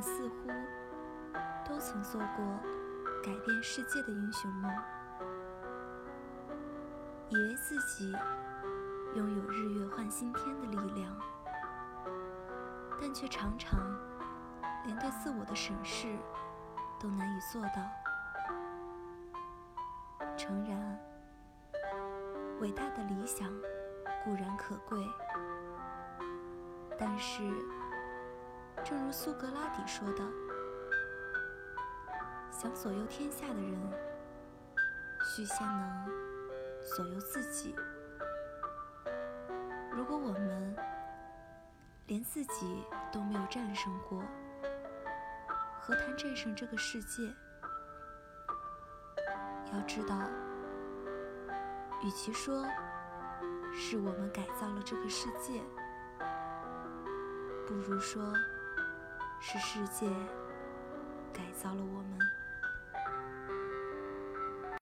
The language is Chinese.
似乎都曾做过改变世界的英雄梦，以为自己拥有日月换新天的力量，但却常常连对自我的审视都难以做到。诚然，伟大的理想固然可贵，但是，正如苏格拉底说的。想左右天下的人，须先能左右自己。如果我们连自己都没有战胜过，何谈战胜这个世界？要知道，与其说是我们改造了这个世界，不如说是世界改造了我们。